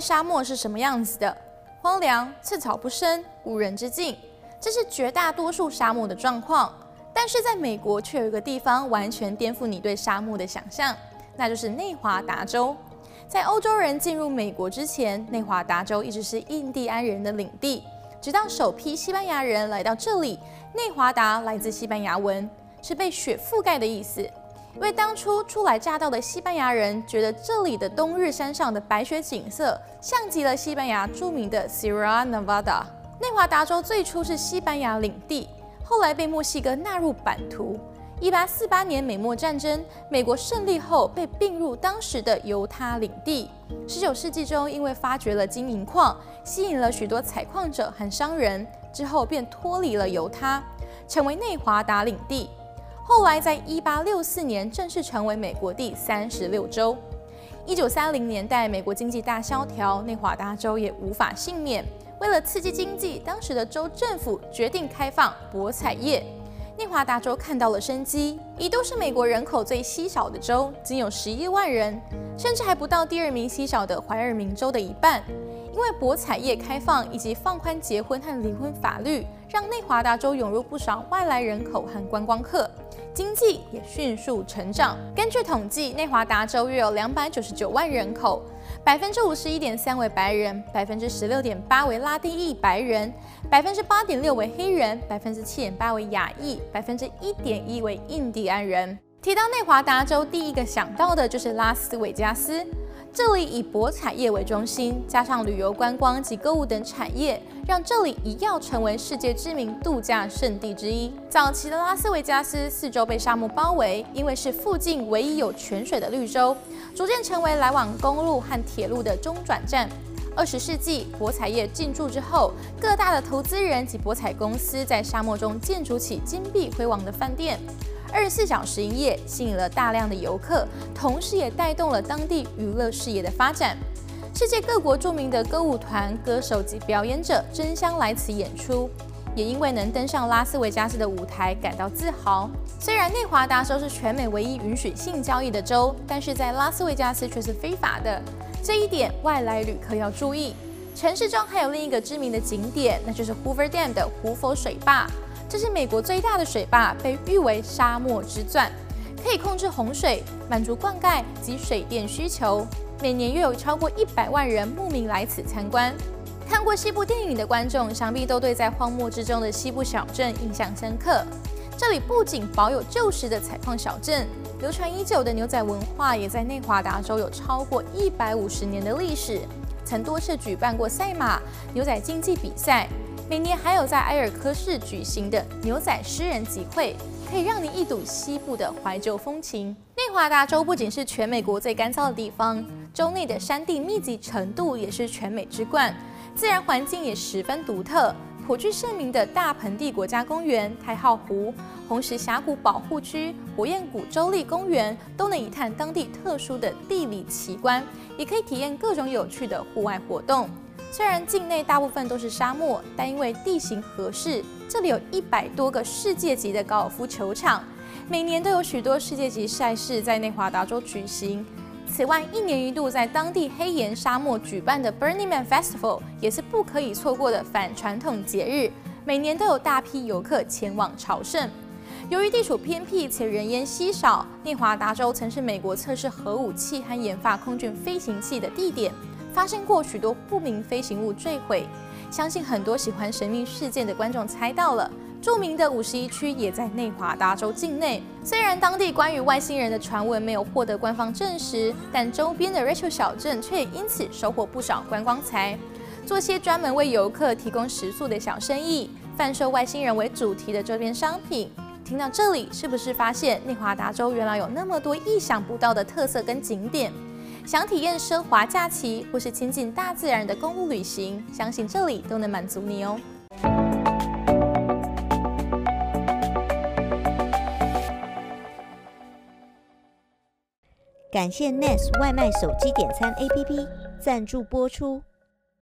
沙漠是什么样子的？荒凉、寸草不生、无人之境，这是绝大多数沙漠的状况。但是在美国却有一个地方完全颠覆你对沙漠的想象，那就是内华达州。在欧洲人进入美国之前，内华达州一直是印第安人的领地。直到首批西班牙人来到这里，内华达来自西班牙文，是被雪覆盖的意思。因为当初初来乍到的西班牙人觉得这里的冬日山上的白雪景色像极了西班牙著名的 Sierra Nevada。内华达州最初是西班牙领地，后来被墨西哥纳入版图。一八四八年美墨战争，美国胜利后被并入当时的犹他领地。十九世纪中，因为发掘了金银矿，吸引了许多采矿者和商人，之后便脱离了犹他，成为内华达领地。后来在一八六四年正式成为美国第三十六州。一九三零年代，美国经济大萧条，内华达州也无法幸免。为了刺激经济，当时的州政府决定开放博彩业。内华达州看到了生机，一度是美国人口最稀少的州，仅有十一万人，甚至还不到第二名稀少的怀俄明州的一半。因为博彩业开放以及放宽结婚和离婚法律，让内华达州涌入不少外来人口和观光客，经济也迅速成长。根据统计，内华达州约有两百九十九万人口。百分之五十一点三为白人，百分之十六点八为拉丁裔白人，百分之八点六为黑人，百分之七点八为亚裔，百分之一点一为印第安人。提到内华达州，第一个想到的就是拉斯维加斯。这里以博彩业为中心，加上旅游观光及购物等产业，让这里一跃成为世界知名度假胜地之一。早期的拉斯维加斯四周被沙漠包围，因为是附近唯一有泉水的绿洲，逐渐成为来往公路和铁路的中转站。二十世纪博彩业进驻之后，各大的投资人及博彩公司在沙漠中建筑起金碧辉煌的饭店。二十四小时营业，吸引了大量的游客，同时也带动了当地娱乐事业的发展。世界各国著名的歌舞团、歌手及表演者争相来此演出，也因为能登上拉斯维加斯的舞台感到自豪。虽然内华达州是全美唯一允许性交易的州，但是在拉斯维加斯却是非法的。这一点外来旅客要注意。城市中还有另一个知名的景点，那就是 Hoover Dam 的胡佛水坝。这是美国最大的水坝，被誉为“沙漠之钻”，可以控制洪水，满足灌溉及水电需求。每年约有超过一百万人慕名来此参观。看过西部电影的观众，想必都对在荒漠之中的西部小镇印象深刻。这里不仅保有旧时的采矿小镇，流传已久的牛仔文化也在内华达州有超过一百五十年的历史，曾多次举办过赛马、牛仔竞技比赛。每年还有在埃尔科市举行的牛仔诗人集会，可以让你一睹西部的怀旧风情。内华达州不仅是全美国最干燥的地方，州内的山地密集程度也是全美之冠，自然环境也十分独特。颇具盛名的大盆地国家公园、太浩湖、红石峡谷保护区、火焰谷州立公园，都能一探当地特殊的地理奇观，也可以体验各种有趣的户外活动。虽然境内大部分都是沙漠，但因为地形合适，这里有一百多个世界级的高尔夫球场，每年都有许多世界级赛事在内华达州举行。此外，一年一度在当地黑岩沙漠举办的 Burning Man Festival 也是不可以错过的反传统节日，每年都有大批游客前往朝圣。由于地处偏僻且人烟稀少，内华达州曾是美国测试核武器和研发空军飞行器的地点。发生过许多不明飞行物坠毁，相信很多喜欢神秘事件的观众猜到了，著名的五十一区也在内华达州境内。虽然当地关于外星人的传闻没有获得官方证实，但周边的 Rachel 小镇却因此收获不少观光财，做些专门为游客提供食宿的小生意，贩售外星人为主题的周边商品。听到这里，是不是发现内华达州原来有那么多意想不到的特色跟景点？想体验奢华假期，或是亲近大自然的公路旅行，相信这里都能满足你哦。感谢 Nest 外卖手机点餐 APP 赞助播出。